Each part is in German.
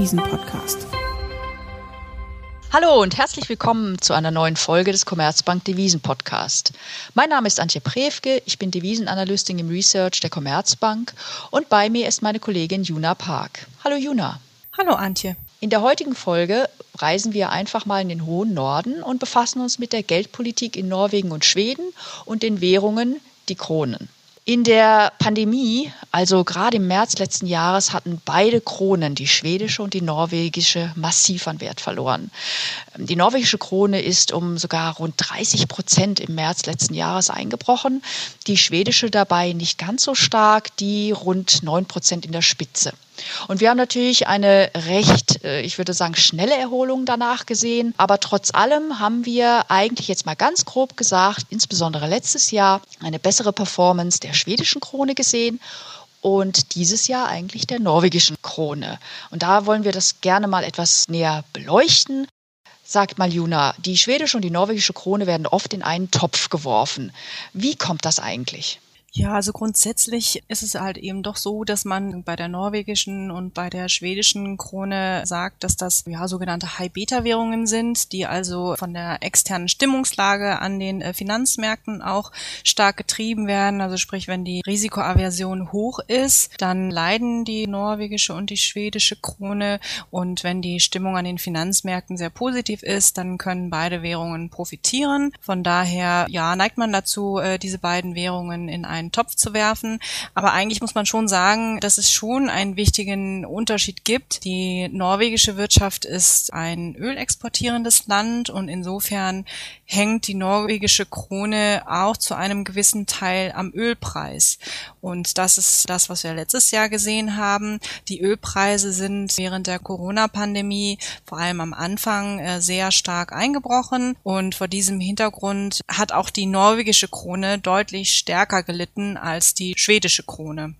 Devisen-Podcast. Hallo und herzlich willkommen zu einer neuen Folge des Commerzbank Devisen Podcast. Mein Name ist Antje Prewke, ich bin Devisenanalystin im Research der Commerzbank und bei mir ist meine Kollegin Juna Park. Hallo Juna. Hallo Antje. In der heutigen Folge reisen wir einfach mal in den hohen Norden und befassen uns mit der Geldpolitik in Norwegen und Schweden und den Währungen, die Kronen. In der Pandemie, also gerade im März letzten Jahres, hatten beide Kronen, die schwedische und die norwegische, massiv an Wert verloren. Die norwegische Krone ist um sogar rund 30 Prozent im März letzten Jahres eingebrochen, die schwedische dabei nicht ganz so stark, die rund 9 Prozent in der Spitze. Und wir haben natürlich eine recht, äh, ich würde sagen, schnelle Erholung danach gesehen. Aber trotz allem haben wir eigentlich jetzt mal ganz grob gesagt, insbesondere letztes Jahr, eine bessere Performance der schwedischen Krone gesehen und dieses Jahr eigentlich der norwegischen Krone. Und da wollen wir das gerne mal etwas näher beleuchten. Sagt mal Juna, die schwedische und die norwegische Krone werden oft in einen Topf geworfen. Wie kommt das eigentlich? Ja, also grundsätzlich ist es halt eben doch so, dass man bei der norwegischen und bei der schwedischen Krone sagt, dass das ja sogenannte High-Beta-Währungen sind, die also von der externen Stimmungslage an den äh, Finanzmärkten auch stark getrieben werden. Also sprich, wenn die Risikoaversion hoch ist, dann leiden die norwegische und die schwedische Krone und wenn die Stimmung an den Finanzmärkten sehr positiv ist, dann können beide Währungen profitieren. Von daher, ja, neigt man dazu, äh, diese beiden Währungen in einen Topf zu werfen. Aber eigentlich muss man schon sagen, dass es schon einen wichtigen Unterschied gibt. Die norwegische Wirtschaft ist ein ölexportierendes Land und insofern hängt die norwegische Krone auch zu einem gewissen Teil am Ölpreis. Und das ist das, was wir letztes Jahr gesehen haben. Die Ölpreise sind während der Corona-Pandemie vor allem am Anfang äh, sehr stark eingebrochen und vor diesem Hintergrund hat auch die norwegische Krone deutlich stärker gelitten als die schwedische Krone.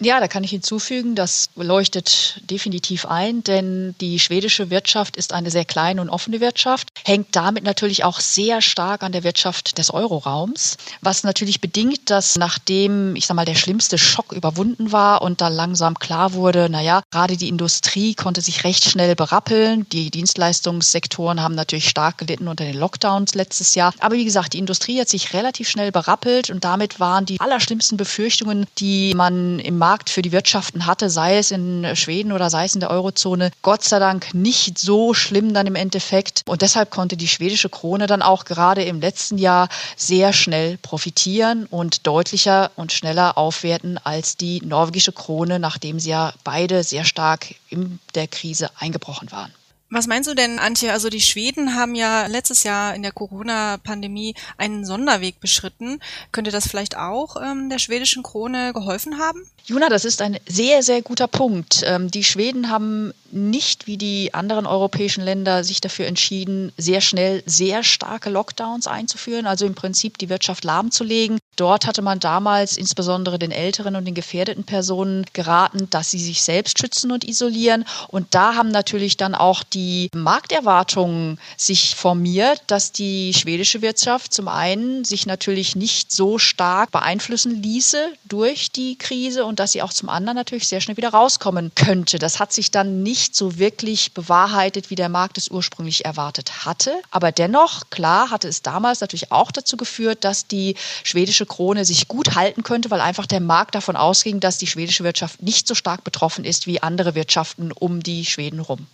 Ja, da kann ich hinzufügen, das leuchtet definitiv ein, denn die schwedische Wirtschaft ist eine sehr kleine und offene Wirtschaft, hängt damit natürlich auch sehr stark an der Wirtschaft des Euroraums, was natürlich bedingt, dass nachdem, ich sag mal, der schlimmste Schock überwunden war und da langsam klar wurde, naja, gerade die Industrie konnte sich recht schnell berappeln, die Dienstleistungssektoren haben natürlich stark gelitten unter den Lockdowns letztes Jahr, aber wie gesagt, die Industrie hat sich relativ schnell berappelt und damit waren die allerschlimmsten Befürchtungen, die man im Markt für die Wirtschaften hatte, sei es in Schweden oder sei es in der Eurozone, Gott sei Dank nicht so schlimm dann im Endeffekt. Und deshalb konnte die schwedische Krone dann auch gerade im letzten Jahr sehr schnell profitieren und deutlicher und schneller aufwerten als die norwegische Krone, nachdem sie ja beide sehr stark in der Krise eingebrochen waren. Was meinst du denn, Antje? Also die Schweden haben ja letztes Jahr in der Corona-Pandemie einen Sonderweg beschritten. Könnte das vielleicht auch ähm, der schwedischen Krone geholfen haben? Juna, das ist ein sehr, sehr guter Punkt. Ähm, die Schweden haben nicht wie die anderen europäischen Länder sich dafür entschieden, sehr schnell sehr starke Lockdowns einzuführen, also im Prinzip die Wirtschaft lahmzulegen. Dort hatte man damals insbesondere den älteren und den gefährdeten Personen geraten, dass sie sich selbst schützen und isolieren. Und da haben natürlich dann auch die Markterwartungen sich formiert, dass die schwedische Wirtschaft zum einen sich natürlich nicht so stark beeinflussen ließe durch die Krise und dass sie auch zum anderen natürlich sehr schnell wieder rauskommen könnte. Das hat sich dann nicht so wirklich bewahrheitet, wie der Markt es ursprünglich erwartet hatte. Aber dennoch, klar, hatte es damals natürlich auch dazu geführt, dass die schwedische Krone sich gut halten könnte, weil einfach der Markt davon ausging, dass die schwedische Wirtschaft nicht so stark betroffen ist wie andere Wirtschaften um die Schweden rum.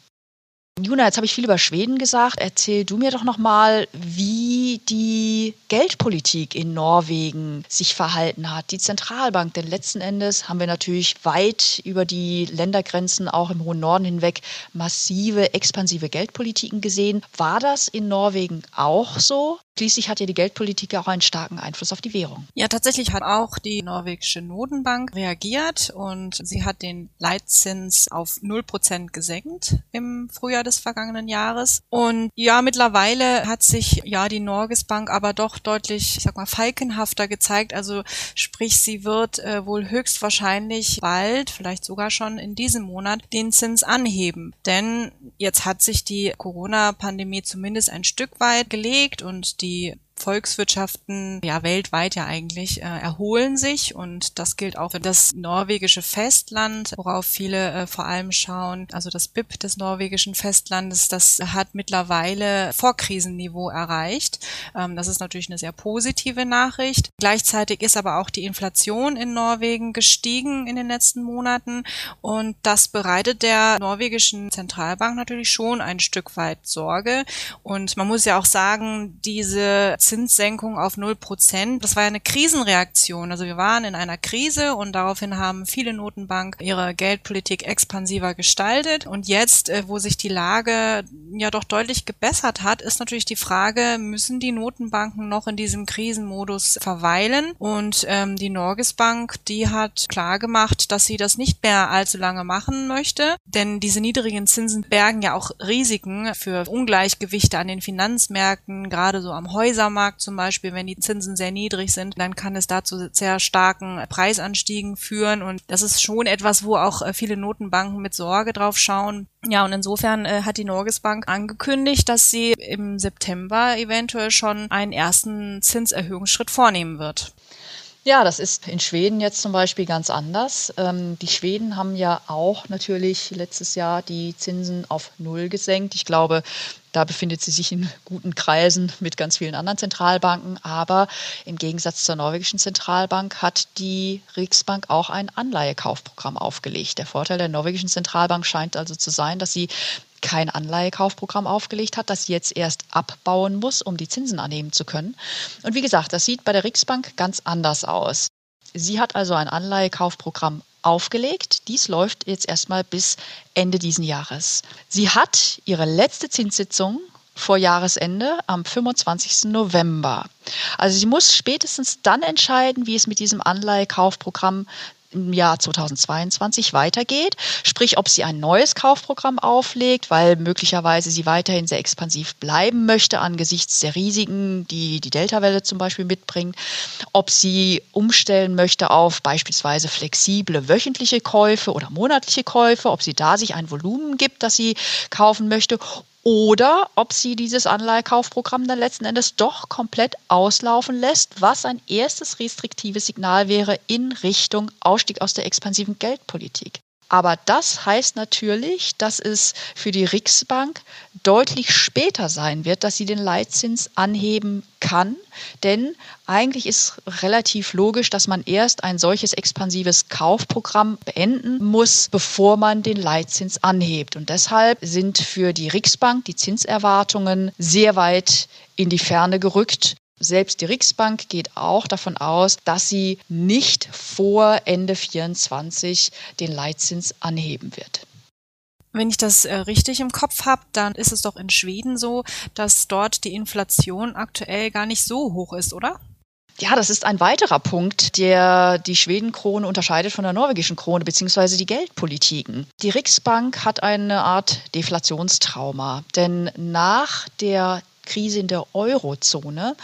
Juna, jetzt habe ich viel über Schweden gesagt. Erzähl du mir doch noch mal, wie die Geldpolitik in Norwegen sich verhalten hat, die Zentralbank. Denn letzten Endes haben wir natürlich weit über die Ländergrenzen, auch im hohen Norden hinweg, massive expansive Geldpolitiken gesehen. War das in Norwegen auch so? Schließlich hat ja die Geldpolitik auch einen starken Einfluss auf die Währung. Ja, tatsächlich hat auch die norwegische Notenbank reagiert und sie hat den Leitzins auf 0% gesenkt im Frühjahr des vergangenen Jahres. Und ja, mittlerweile hat sich ja die Norges Bank aber doch deutlich, ich sag mal, falkenhafter gezeigt. Also sprich, sie wird äh, wohl höchstwahrscheinlich bald, vielleicht sogar schon in diesem Monat, den Zins anheben. Denn jetzt hat sich die Corona-Pandemie zumindest ein Stück weit gelegt und die que Volkswirtschaften, ja weltweit ja eigentlich, äh, erholen sich und das gilt auch für das norwegische Festland, worauf viele äh, vor allem schauen. Also das BIP des norwegischen Festlandes, das hat mittlerweile Vorkrisenniveau erreicht. Ähm, das ist natürlich eine sehr positive Nachricht. Gleichzeitig ist aber auch die Inflation in Norwegen gestiegen in den letzten Monaten und das bereitet der norwegischen Zentralbank natürlich schon ein Stück weit Sorge. Und man muss ja auch sagen, diese Zinssenkung auf 0 Prozent, das war ja eine Krisenreaktion. Also wir waren in einer Krise und daraufhin haben viele Notenbanken ihre Geldpolitik expansiver gestaltet. Und jetzt, äh, wo sich die Lage ja doch deutlich gebessert hat, ist natürlich die Frage, müssen die Notenbanken noch in diesem Krisenmodus verweilen? Und ähm, die Norges Bank, die hat klar gemacht, dass sie das nicht mehr allzu lange machen möchte, denn diese niedrigen Zinsen bergen ja auch Risiken für Ungleichgewichte an den Finanzmärkten, gerade so am Häusermarkt zum Beispiel, wenn die Zinsen sehr niedrig sind, dann kann es dazu sehr starken Preisanstiegen führen und das ist schon etwas, wo auch äh, viele Notenbanken mit Sorge drauf schauen. Ja, und insofern äh, hat die Norges Bank angekündigt, dass sie im September eventuell schon einen ersten Zinserhöhungsschritt vornehmen wird. Ja, das ist in Schweden jetzt zum Beispiel ganz anders. Ähm, die Schweden haben ja auch natürlich letztes Jahr die Zinsen auf Null gesenkt. Ich glaube, da befindet sie sich in guten Kreisen mit ganz vielen anderen Zentralbanken. Aber im Gegensatz zur norwegischen Zentralbank hat die Riksbank auch ein Anleihekaufprogramm aufgelegt. Der Vorteil der norwegischen Zentralbank scheint also zu sein, dass sie kein Anleihekaufprogramm aufgelegt hat, das sie jetzt erst abbauen muss, um die Zinsen annehmen zu können. Und wie gesagt, das sieht bei der Riksbank ganz anders aus. Sie hat also ein Anleihekaufprogramm aufgelegt. Dies läuft jetzt erstmal bis Ende diesen Jahres. Sie hat ihre letzte Zinssitzung vor Jahresende am 25. November. Also sie muss spätestens dann entscheiden, wie es mit diesem Anleihekaufprogramm im Jahr 2022 weitergeht, sprich ob sie ein neues Kaufprogramm auflegt, weil möglicherweise sie weiterhin sehr expansiv bleiben möchte angesichts der Risiken, die die Delta-Welle zum Beispiel mitbringt, ob sie umstellen möchte auf beispielsweise flexible wöchentliche Käufe oder monatliche Käufe, ob sie da sich ein Volumen gibt, das sie kaufen möchte oder ob sie dieses Anleihekaufprogramm dann letzten Endes doch komplett auslaufen lässt, was ein erstes restriktives Signal wäre in Richtung Ausstieg aus der expansiven Geldpolitik. Aber das heißt natürlich, dass es für die Riksbank deutlich später sein wird, dass sie den Leitzins anheben kann. Denn eigentlich ist relativ logisch, dass man erst ein solches expansives Kaufprogramm beenden muss, bevor man den Leitzins anhebt. Und deshalb sind für die Riksbank die Zinserwartungen sehr weit in die Ferne gerückt. Selbst die Riksbank geht auch davon aus, dass sie nicht vor Ende 24 den Leitzins anheben wird. Wenn ich das äh, richtig im Kopf habe, dann ist es doch in Schweden so, dass dort die Inflation aktuell gar nicht so hoch ist, oder? Ja, das ist ein weiterer Punkt, der die Schwedenkrone unterscheidet von der norwegischen Krone beziehungsweise die Geldpolitiken. Die Riksbank hat eine Art Deflationstrauma, denn nach der Krise in der Eurozone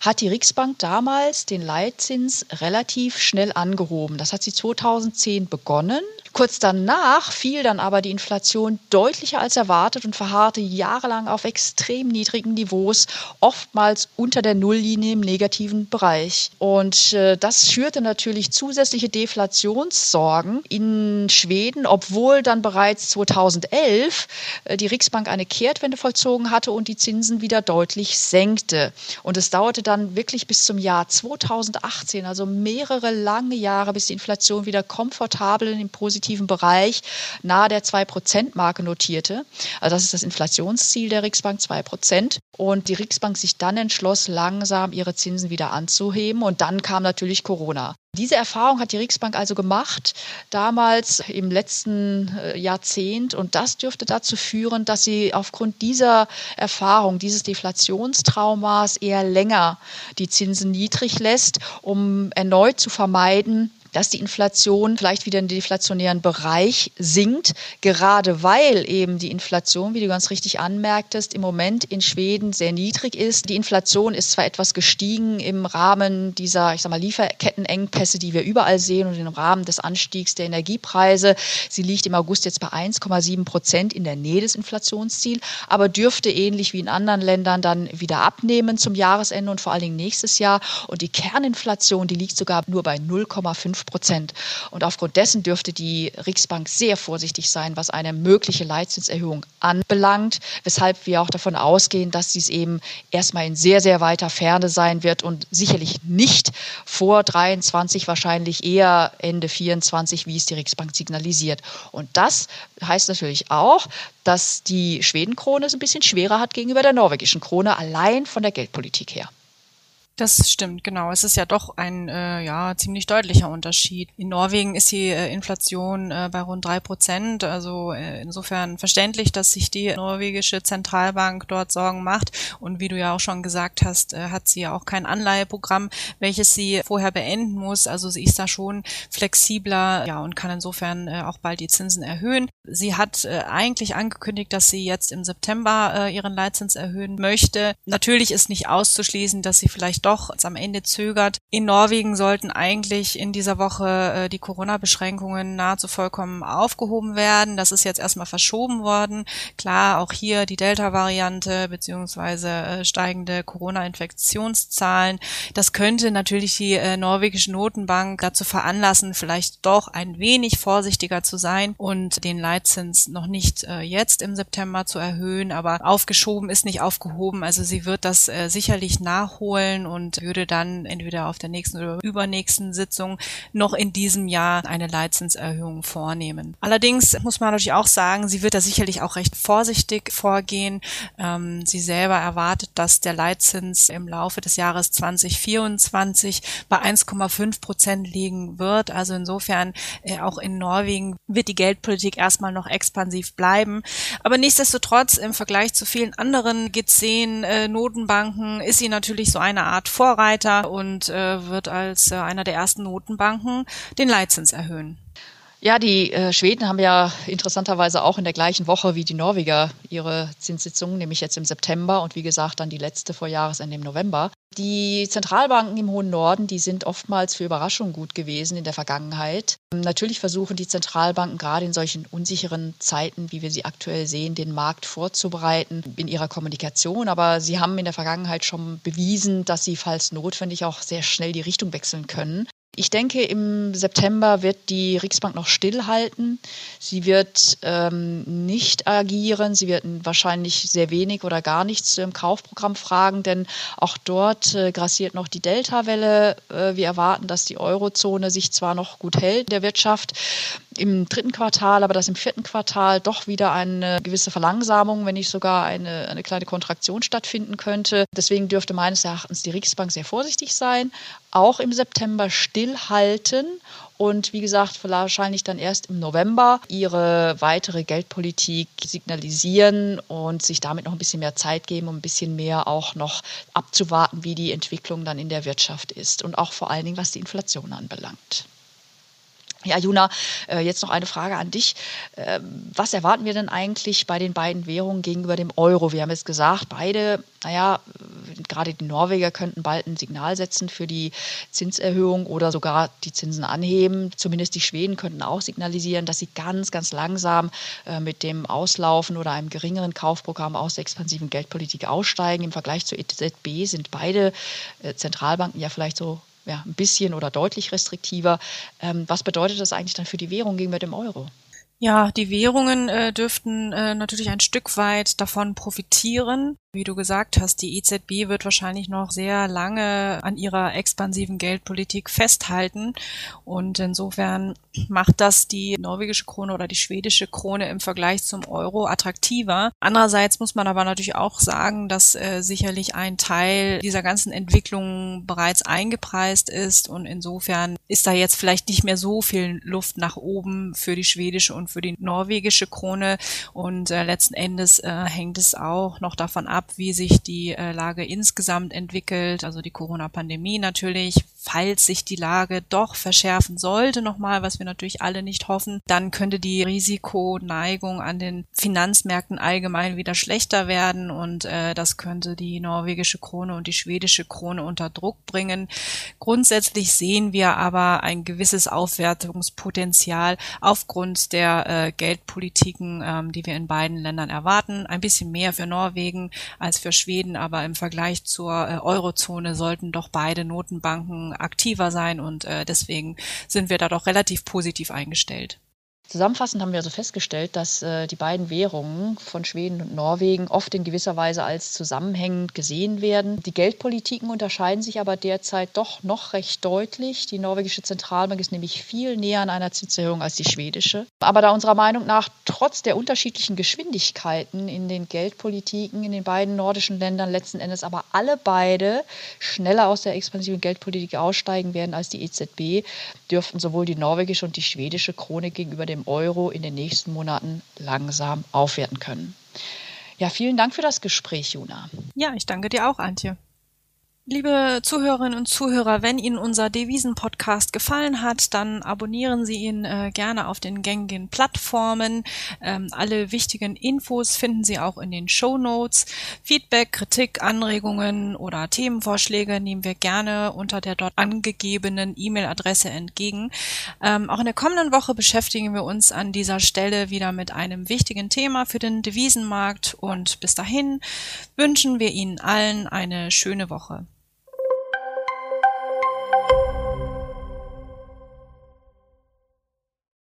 hat die Riksbank damals den Leitzins relativ schnell angehoben. Das hat sie 2010 begonnen Kurz danach fiel dann aber die Inflation deutlicher als erwartet und verharrte jahrelang auf extrem niedrigen Niveaus, oftmals unter der Nulllinie im negativen Bereich. Und äh, das schürte natürlich zusätzliche Deflationssorgen in Schweden, obwohl dann bereits 2011 äh, die Riksbank eine Kehrtwende vollzogen hatte und die Zinsen wieder deutlich senkte. Und es dauerte dann wirklich bis zum Jahr 2018, also mehrere lange Jahre, bis die Inflation wieder komfortabel in den positiven positiven Bereich nahe der 2-Prozent-Marke notierte. Also das ist das Inflationsziel der Riksbank, 2 Prozent. Und die Riksbank sich dann entschloss, langsam ihre Zinsen wieder anzuheben. Und dann kam natürlich Corona. Diese Erfahrung hat die Riksbank also gemacht, damals im letzten äh, Jahrzehnt. Und das dürfte dazu führen, dass sie aufgrund dieser Erfahrung, dieses Deflationstraumas eher länger die Zinsen niedrig lässt, um erneut zu vermeiden, dass die Inflation vielleicht wieder in den deflationären Bereich sinkt, gerade weil eben die Inflation, wie du ganz richtig anmerktest, im Moment in Schweden sehr niedrig ist. Die Inflation ist zwar etwas gestiegen im Rahmen dieser, ich sag mal, Lieferkettenengpässe, die wir überall sehen und im Rahmen des Anstiegs der Energiepreise. Sie liegt im August jetzt bei 1,7 Prozent in der Nähe des Inflationsziels, aber dürfte ähnlich wie in anderen Ländern dann wieder abnehmen zum Jahresende und vor allen Dingen nächstes Jahr. Und die Kerninflation, die liegt sogar nur bei 0,5 Prozent. Und aufgrund dessen dürfte die Riksbank sehr vorsichtig sein, was eine mögliche Leitzinserhöhung anbelangt, weshalb wir auch davon ausgehen, dass dies eben erstmal in sehr, sehr weiter Ferne sein wird und sicherlich nicht vor 23, wahrscheinlich eher Ende 24, wie es die Riksbank signalisiert. Und das heißt natürlich auch, dass die Schwedenkrone es ein bisschen schwerer hat gegenüber der norwegischen Krone, allein von der Geldpolitik her. Das stimmt, genau. Es ist ja doch ein äh, ja ziemlich deutlicher Unterschied. In Norwegen ist die äh, Inflation äh, bei rund drei Prozent, also äh, insofern verständlich, dass sich die norwegische Zentralbank dort Sorgen macht. Und wie du ja auch schon gesagt hast, äh, hat sie ja auch kein Anleiheprogramm, welches sie vorher beenden muss. Also sie ist da schon flexibler, ja und kann insofern äh, auch bald die Zinsen erhöhen. Sie hat äh, eigentlich angekündigt, dass sie jetzt im September äh, ihren Leitzins erhöhen möchte. Natürlich ist nicht auszuschließen, dass sie vielleicht doch am Ende zögert. In Norwegen sollten eigentlich in dieser Woche äh, die Corona-Beschränkungen nahezu vollkommen aufgehoben werden. Das ist jetzt erstmal verschoben worden. Klar, auch hier die Delta-Variante beziehungsweise äh, steigende Corona-Infektionszahlen. Das könnte natürlich die äh, norwegische Notenbank dazu veranlassen, vielleicht doch ein wenig vorsichtiger zu sein und den Leitzins noch nicht äh, jetzt im September zu erhöhen, aber aufgeschoben ist nicht aufgehoben. Also sie wird das sicherlich nachholen und würde dann entweder auf der nächsten oder übernächsten Sitzung noch in diesem Jahr eine Leitzinserhöhung vornehmen. Allerdings muss man natürlich auch sagen, sie wird da sicherlich auch recht vorsichtig vorgehen. Ähm, sie selber erwartet, dass der Leitzins im Laufe des Jahres 2024 bei 1,5 Prozent liegen wird. Also insofern äh, auch in Norwegen wird die Geldpolitik erstmal noch expansiv bleiben. Aber nichtsdestotrotz im Vergleich zu vielen anderen G10 äh, ist sie natürlich so eine Art Art Vorreiter und äh, wird als äh, einer der ersten Notenbanken den Leitzins erhöhen. Ja, die äh, Schweden haben ja interessanterweise auch in der gleichen Woche wie die Norweger ihre Zinssitzung, nämlich jetzt im September und wie gesagt dann die letzte vor Jahresende im November. Die Zentralbanken im hohen Norden, die sind oftmals für Überraschungen gut gewesen in der Vergangenheit. Natürlich versuchen die Zentralbanken gerade in solchen unsicheren Zeiten, wie wir sie aktuell sehen, den Markt vorzubereiten in ihrer Kommunikation. Aber sie haben in der Vergangenheit schon bewiesen, dass sie, falls notwendig, auch sehr schnell die Richtung wechseln können. Ich denke, im September wird die Riksbank noch stillhalten. Sie wird ähm, nicht agieren. Sie wird wahrscheinlich sehr wenig oder gar nichts im Kaufprogramm fragen, denn auch dort äh, grassiert noch die Delta-Welle. Äh, wir erwarten, dass die Eurozone sich zwar noch gut hält der Wirtschaft im dritten Quartal, aber dass im vierten Quartal doch wieder eine gewisse Verlangsamung, wenn nicht sogar eine, eine kleine Kontraktion stattfinden könnte. Deswegen dürfte meines Erachtens die Riksbank sehr vorsichtig sein, auch im September stillhalten und wie gesagt, wahrscheinlich dann erst im November ihre weitere Geldpolitik signalisieren und sich damit noch ein bisschen mehr Zeit geben, um ein bisschen mehr auch noch abzuwarten, wie die Entwicklung dann in der Wirtschaft ist und auch vor allen Dingen, was die Inflation anbelangt. Ja, Juna, äh, jetzt noch eine Frage an dich. Ähm, was erwarten wir denn eigentlich bei den beiden Währungen gegenüber dem Euro? Wir haben jetzt gesagt, beide, naja, gerade die Norweger könnten bald ein Signal setzen für die Zinserhöhung oder sogar die Zinsen anheben. Zumindest die Schweden könnten auch signalisieren, dass sie ganz, ganz langsam äh, mit dem Auslaufen oder einem geringeren Kaufprogramm aus der expansiven Geldpolitik aussteigen. Im Vergleich zur EZB sind beide äh, Zentralbanken ja vielleicht so ja, ein bisschen oder deutlich restriktiver. Ähm, was bedeutet das eigentlich dann für die Währung gegenüber dem Euro? Ja, die Währungen äh, dürften äh, natürlich ein Stück weit davon profitieren. Wie du gesagt hast, die EZB wird wahrscheinlich noch sehr lange an ihrer expansiven Geldpolitik festhalten. Und insofern macht das die norwegische Krone oder die schwedische Krone im Vergleich zum Euro attraktiver. Andererseits muss man aber natürlich auch sagen, dass äh, sicherlich ein Teil dieser ganzen Entwicklung bereits eingepreist ist. Und insofern ist da jetzt vielleicht nicht mehr so viel Luft nach oben für die schwedische und für die norwegische Krone. Und äh, letzten Endes äh, hängt es auch noch davon ab, ab, wie sich die äh, Lage insgesamt entwickelt, also die Corona-Pandemie natürlich. Falls sich die Lage doch verschärfen sollte, nochmal, was wir natürlich alle nicht hoffen, dann könnte die Risikoneigung an den Finanzmärkten allgemein wieder schlechter werden und äh, das könnte die norwegische Krone und die schwedische Krone unter Druck bringen. Grundsätzlich sehen wir aber ein gewisses Aufwertungspotenzial aufgrund der äh, Geldpolitiken, ähm, die wir in beiden Ländern erwarten. Ein bisschen mehr für Norwegen als für Schweden, aber im Vergleich zur äh, Eurozone sollten doch beide Notenbanken aktiver sein und äh, deswegen sind wir da doch relativ positiv eingestellt. Zusammenfassend haben wir also festgestellt, dass äh, die beiden Währungen von Schweden und Norwegen oft in gewisser Weise als zusammenhängend gesehen werden. Die Geldpolitiken unterscheiden sich aber derzeit doch noch recht deutlich. Die norwegische Zentralbank ist nämlich viel näher an einer Zinserhöhung als die schwedische. Aber da unserer Meinung nach trotz der unterschiedlichen Geschwindigkeiten in den Geldpolitiken in den beiden nordischen Ländern letzten Endes aber alle beide schneller aus der expansiven Geldpolitik aussteigen werden als die EZB, dürften sowohl die norwegische und die schwedische Krone gegenüber dem Euro in den nächsten Monaten langsam aufwerten können. Ja, vielen Dank für das Gespräch, Juna. Ja, ich danke dir auch, Antje. Liebe Zuhörerinnen und Zuhörer, wenn Ihnen unser Devisen-Podcast gefallen hat, dann abonnieren Sie ihn äh, gerne auf den gängigen Plattformen. Ähm, alle wichtigen Infos finden Sie auch in den Show Notes. Feedback, Kritik, Anregungen oder Themenvorschläge nehmen wir gerne unter der dort angegebenen E-Mail-Adresse entgegen. Ähm, auch in der kommenden Woche beschäftigen wir uns an dieser Stelle wieder mit einem wichtigen Thema für den Devisenmarkt und bis dahin wünschen wir Ihnen allen eine schöne Woche.